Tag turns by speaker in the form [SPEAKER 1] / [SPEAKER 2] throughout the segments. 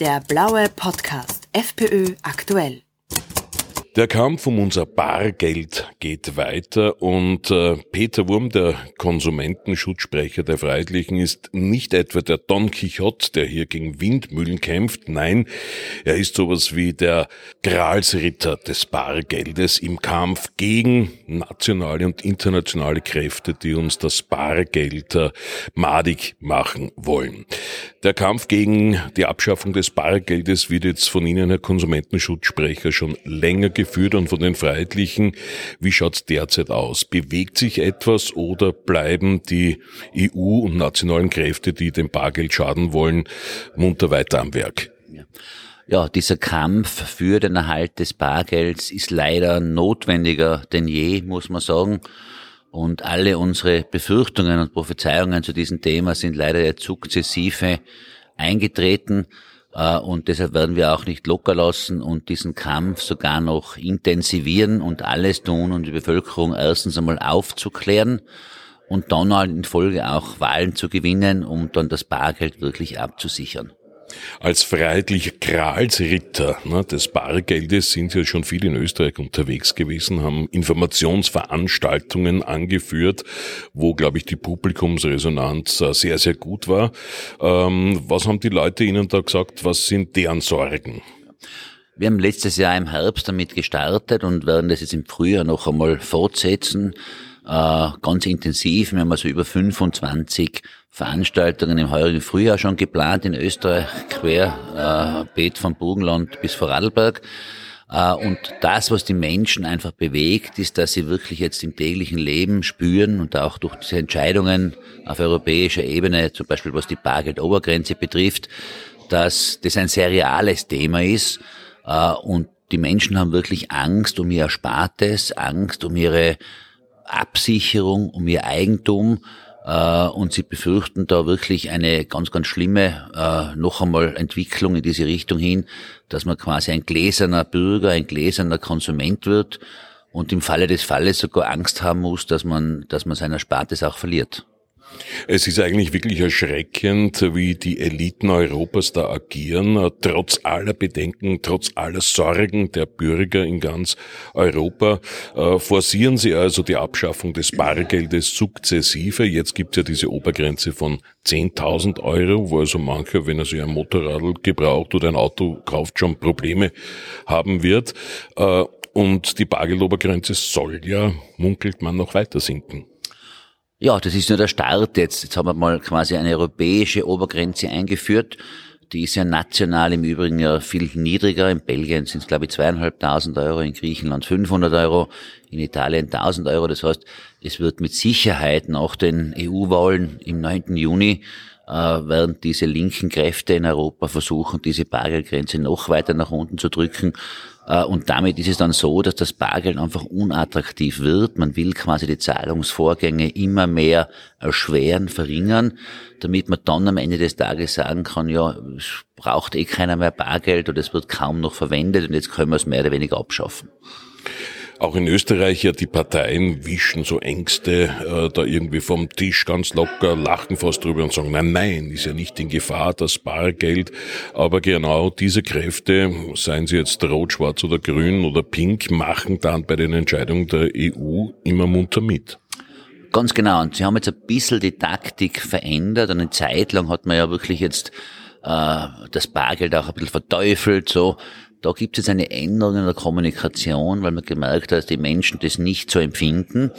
[SPEAKER 1] Der blaue Podcast FPÖ aktuell.
[SPEAKER 2] Der Kampf um unser Bargeld geht weiter und äh, Peter Wurm, der Konsumentenschutzsprecher der Freiheitlichen, ist nicht etwa der Don Quixote, der hier gegen Windmühlen kämpft. Nein, er ist sowas wie der Gralsritter des Bargeldes im Kampf gegen nationale und internationale Kräfte, die uns das Bargeld äh, madig machen wollen. Der Kampf gegen die Abschaffung des Bargeldes wird jetzt von Ihnen, Herr Konsumentenschutzsprecher, schon länger geführt und von den Freiheitlichen. Wie schaut's derzeit aus? Bewegt sich etwas oder bleiben die EU und nationalen Kräfte, die dem Bargeld schaden wollen, munter weiter am Werk?
[SPEAKER 3] Ja. Ja, dieser Kampf für den Erhalt des Bargelds ist leider notwendiger denn je, muss man sagen. Und alle unsere Befürchtungen und Prophezeiungen zu diesem Thema sind leider jetzt sukzessive eingetreten. Äh, und deshalb werden wir auch nicht locker lassen und diesen Kampf sogar noch intensivieren und alles tun, um die Bevölkerung erstens einmal aufzuklären und dann in Folge auch Wahlen zu gewinnen, um dann das Bargeld wirklich abzusichern.
[SPEAKER 2] Als freiheitlicher Gralsritter ne, des Bargeldes sind ja schon viele in Österreich unterwegs gewesen, haben Informationsveranstaltungen angeführt, wo, glaube ich, die Publikumsresonanz äh, sehr, sehr gut war. Ähm, was haben die Leute Ihnen da gesagt? Was sind deren Sorgen?
[SPEAKER 3] Wir haben letztes Jahr im Herbst damit gestartet und werden das jetzt im Frühjahr noch einmal fortsetzen ganz intensiv. Wir haben also über 25 Veranstaltungen im heurigen Frühjahr schon geplant in Österreich, quer äh, Beet vom Burgenland bis Vorarlberg. Äh, und das, was die Menschen einfach bewegt, ist, dass sie wirklich jetzt im täglichen Leben spüren und auch durch diese Entscheidungen auf europäischer Ebene, zum Beispiel was die Bargeldobergrenze betrifft, dass das ein sehr reales Thema ist äh, und die Menschen haben wirklich Angst um ihr Erspartes, Angst um ihre Absicherung, um ihr Eigentum äh, und sie befürchten da wirklich eine ganz, ganz schlimme äh, noch einmal Entwicklung in diese Richtung hin, dass man quasi ein gläserner Bürger, ein gläserner Konsument wird und im Falle des Falles sogar Angst haben muss, dass man, dass man sein Erspartes auch verliert.
[SPEAKER 2] Es ist eigentlich wirklich erschreckend, wie die Eliten Europas da agieren, trotz aller Bedenken, trotz aller Sorgen der Bürger in ganz Europa. Äh, forcieren sie also die Abschaffung des Bargeldes sukzessive. Jetzt gibt es ja diese Obergrenze von 10.000 Euro, wo also mancher, wenn er sich ein Motorrad gebraucht oder ein Auto kauft, schon Probleme haben wird. Äh, und die Bargeldobergrenze soll ja, munkelt man, noch weiter sinken.
[SPEAKER 3] Ja, das ist nur der Start jetzt. Jetzt haben wir mal quasi eine europäische Obergrenze eingeführt. Die ist ja national im Übrigen ja viel niedriger. In Belgien sind es, glaube ich, zweieinhalbtausend Euro, in Griechenland 500 Euro, in Italien 1000 Euro. Das heißt, es wird mit Sicherheit nach den EU-Wahlen im 9. Juni äh, werden diese linken Kräfte in Europa versuchen, diese Bargeldgrenze noch weiter nach unten zu drücken. Äh, und damit ist es dann so, dass das Bargeld einfach unattraktiv wird. Man will quasi die Zahlungsvorgänge immer mehr erschweren, verringern, damit man dann am Ende des Tages sagen kann, ja, es braucht eh keiner mehr Bargeld oder es wird kaum noch verwendet und jetzt können wir es mehr oder weniger abschaffen.
[SPEAKER 2] Auch in Österreich ja die Parteien wischen so Ängste äh, da irgendwie vom Tisch ganz locker, lachen fast drüber und sagen, nein, nein, ist ja nicht in Gefahr, das Bargeld. Aber genau diese Kräfte, seien sie jetzt rot, schwarz oder grün oder pink, machen dann bei den Entscheidungen der EU immer munter mit.
[SPEAKER 3] Ganz genau. Und sie haben jetzt ein bisschen die Taktik verändert. Eine Zeit lang hat man ja wirklich jetzt äh, das Bargeld auch ein bisschen verteufelt, so da gibt es eine Änderung in der Kommunikation, weil man gemerkt hat, dass die Menschen das nicht so empfinden.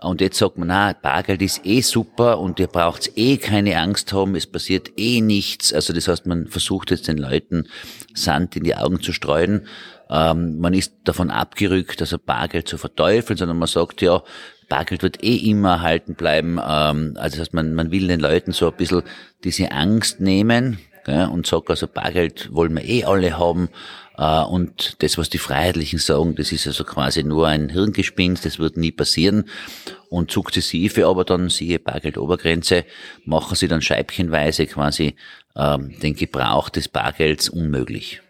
[SPEAKER 3] Und jetzt sagt man, na, Bargeld ist eh super und ihr braucht eh keine Angst haben, es passiert eh nichts. Also das heißt, man versucht jetzt den Leuten Sand in die Augen zu streuen. Ähm, man ist davon abgerückt, also Bargeld zu verteufeln, sondern man sagt, ja, Bargeld wird eh immer erhalten bleiben. Ähm, also das heißt, man, man will den Leuten so ein bisschen diese Angst nehmen gell, und sagt, also Bargeld wollen wir eh alle haben. Äh, und das, was die Freiheitlichen sagen, das ist also quasi nur ein Hirngespinst, das wird nie passieren. Und sukzessive aber dann, siehe Bargeldobergrenze, machen sie dann scheibchenweise quasi ähm, den Gebrauch des Bargelds unmöglich.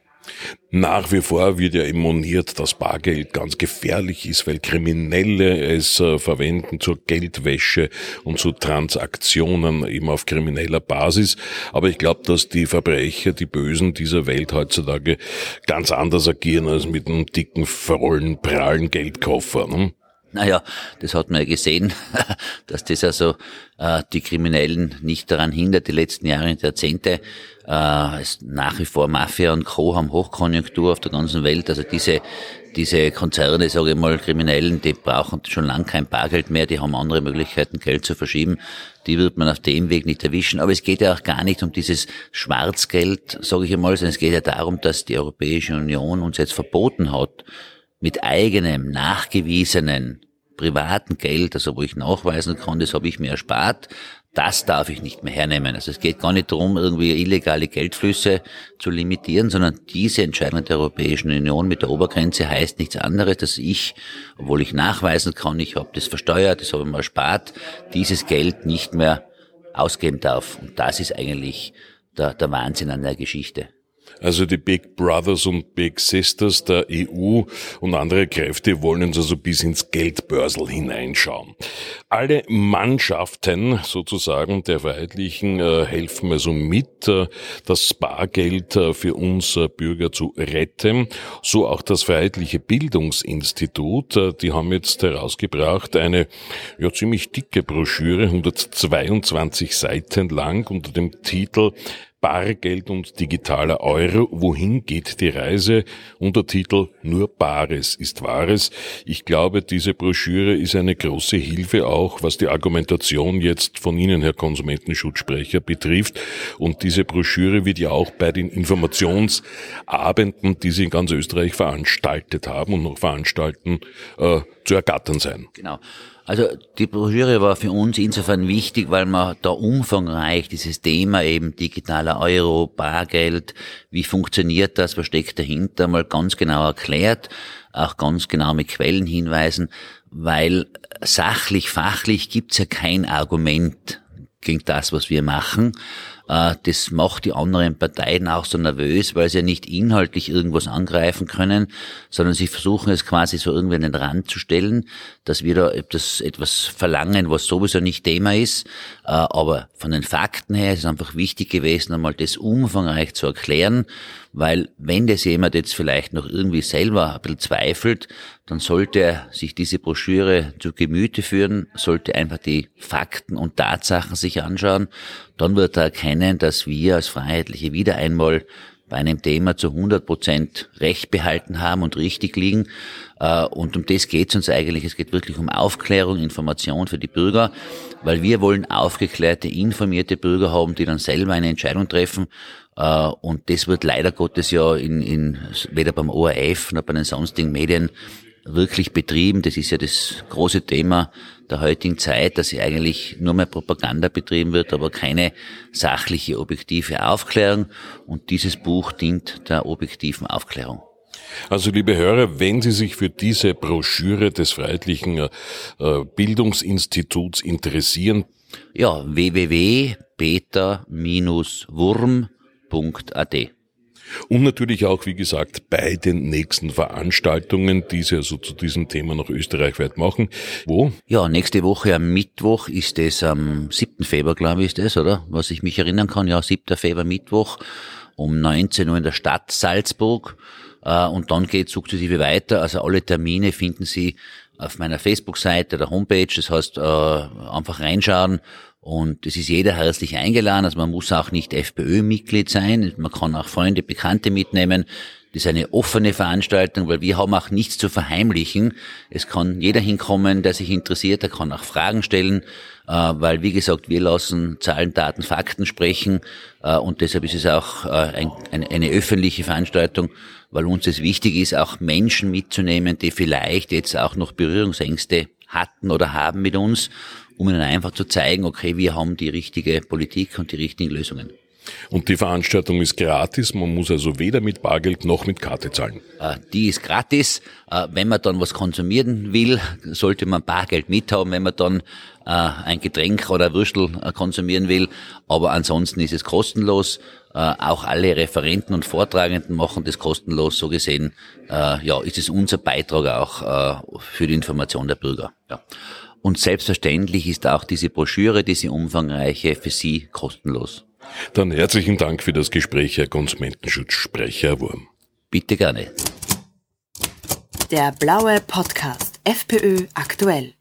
[SPEAKER 2] Nach wie vor wird ja moniert, dass Bargeld ganz gefährlich ist, weil Kriminelle es äh, verwenden zur Geldwäsche und zu Transaktionen eben auf krimineller Basis. Aber ich glaube, dass die Verbrecher, die Bösen dieser Welt heutzutage ganz anders agieren als mit einem dicken, vollen, prallen Geldkoffer. Ne?
[SPEAKER 3] Naja, das hat man ja gesehen, dass das also äh, die Kriminellen nicht daran hindert, die letzten Jahre und Jahrzehnte. Äh, es nach wie vor Mafia und Co. haben Hochkonjunktur auf der ganzen Welt. Also diese, diese Konzerne, sage ich mal, Kriminellen, die brauchen schon lang kein Bargeld mehr, die haben andere Möglichkeiten, Geld zu verschieben. Die wird man auf dem Weg nicht erwischen. Aber es geht ja auch gar nicht um dieses Schwarzgeld, sage ich einmal, sondern es geht ja darum, dass die Europäische Union uns jetzt verboten hat, mit eigenem, nachgewiesenen, privaten Geld, also wo ich nachweisen kann, das habe ich mir erspart, das darf ich nicht mehr hernehmen. Also es geht gar nicht darum, irgendwie illegale Geldflüsse zu limitieren, sondern diese Entscheidung der Europäischen Union mit der Obergrenze heißt nichts anderes, dass ich, obwohl ich nachweisen kann, ich habe das versteuert, das habe ich mir erspart, dieses Geld nicht mehr ausgeben darf. Und das ist eigentlich der, der Wahnsinn an der Geschichte.
[SPEAKER 2] Also die Big Brothers und Big Sisters der EU und andere Kräfte wollen uns also bis ins Geldbörsel hineinschauen. Alle Mannschaften sozusagen der Freiheitlichen äh, helfen also mit, äh, das Bargeld äh, für uns Bürger zu retten. So auch das Freiheitliche Bildungsinstitut. Die haben jetzt herausgebracht eine ja, ziemlich dicke Broschüre, 122 Seiten lang unter dem Titel Bargeld und digitaler Euro. Wohin geht die Reise? Untertitel Nur Bares ist Wahres. Ich glaube, diese Broschüre ist eine große Hilfe auch, was die Argumentation jetzt von Ihnen, Herr Konsumentenschutzsprecher, betrifft. Und diese Broschüre wird ja auch bei den Informationsabenden, die Sie in ganz Österreich veranstaltet haben und noch veranstalten, äh, zu ergattern sein.
[SPEAKER 3] Genau. Also die Broschüre war für uns insofern wichtig, weil man da umfangreich dieses Thema eben digitaler Euro, Bargeld, wie funktioniert das, was steckt dahinter, mal ganz genau erklärt, auch ganz genau mit Quellen hinweisen, weil sachlich, fachlich gibt's ja kein Argument gegen das, was wir machen. Äh, das macht die anderen Parteien auch so nervös, weil sie ja nicht inhaltlich irgendwas angreifen können, sondern sie versuchen es quasi so irgendwie an den Rand zu stellen, dass wir da etwas, etwas verlangen, was sowieso nicht Thema ist. Äh, aber von den Fakten her ist es einfach wichtig gewesen, einmal das umfangreich zu erklären, weil wenn das jemand jetzt vielleicht noch irgendwie selber ein bisschen zweifelt, dann sollte er sich diese Broschüre zu Gemüte führen, sollte einfach die Fakten und Tatsachen sich anschauen, dann wird er erkennen, dass wir als Freiheitliche wieder einmal bei einem Thema zu 100 Prozent Recht behalten haben und richtig liegen. Äh, und um das geht es uns eigentlich. Es geht wirklich um Aufklärung, Information für die Bürger, weil wir wollen aufgeklärte, informierte Bürger haben, die dann selber eine Entscheidung treffen. Äh, und das wird leider Gottes ja in, in weder beim ORF noch bei den sonstigen Medien wirklich betrieben. Das ist ja das große Thema der heutigen Zeit, dass eigentlich nur mehr Propaganda betrieben wird, aber keine sachliche, objektive Aufklärung. Und dieses Buch dient der objektiven Aufklärung.
[SPEAKER 2] Also liebe Hörer, wenn Sie sich für diese Broschüre des Freiheitlichen äh, Bildungsinstituts interessieren.
[SPEAKER 3] Ja, www.peter-wurm.at
[SPEAKER 2] und natürlich auch, wie gesagt, bei den nächsten Veranstaltungen, die Sie also zu diesem Thema noch österreichweit machen. Wo?
[SPEAKER 3] Ja, nächste Woche am Mittwoch ist es am 7. Februar, glaube ich, ist das, oder? Was ich mich erinnern kann, ja, 7. Februar, Mittwoch um 19 Uhr in der Stadt Salzburg. Äh, und dann geht sukzessive weiter. Also alle Termine finden Sie auf meiner Facebook-Seite, der Homepage. Das heißt, äh, einfach reinschauen und es ist jeder herzlich eingeladen, also man muss auch nicht FPÖ-Mitglied sein, man kann auch Freunde, Bekannte mitnehmen. Das ist eine offene Veranstaltung, weil wir haben auch nichts zu verheimlichen. Es kann jeder hinkommen, der sich interessiert, der kann auch Fragen stellen, äh, weil wie gesagt, wir lassen Zahlen, Daten, Fakten sprechen. Äh, und deshalb ist es auch äh, eine öffentliche Veranstaltung, weil uns es wichtig ist, auch Menschen mitzunehmen, die vielleicht jetzt auch noch Berührungsängste hatten oder haben mit uns um ihnen einfach zu zeigen, okay, wir haben die richtige Politik und die richtigen Lösungen.
[SPEAKER 2] Und die Veranstaltung ist gratis, man muss also weder mit Bargeld noch mit Karte zahlen.
[SPEAKER 3] Äh, die ist gratis. Äh, wenn man dann was konsumieren will, sollte man Bargeld mithaben, wenn man dann äh, ein Getränk oder ein Würstel konsumieren will. Aber ansonsten ist es kostenlos. Auch alle Referenten und Vortragenden machen das kostenlos. So gesehen, ja, ist es unser Beitrag auch für die Information der Bürger. Ja. Und selbstverständlich ist auch diese Broschüre, diese umfangreiche, für Sie kostenlos.
[SPEAKER 2] Dann herzlichen Dank für das Gespräch, Herr Konsumentenschutzsprecher Wurm.
[SPEAKER 3] Bitte gerne.
[SPEAKER 1] Der blaue Podcast FPÖ aktuell.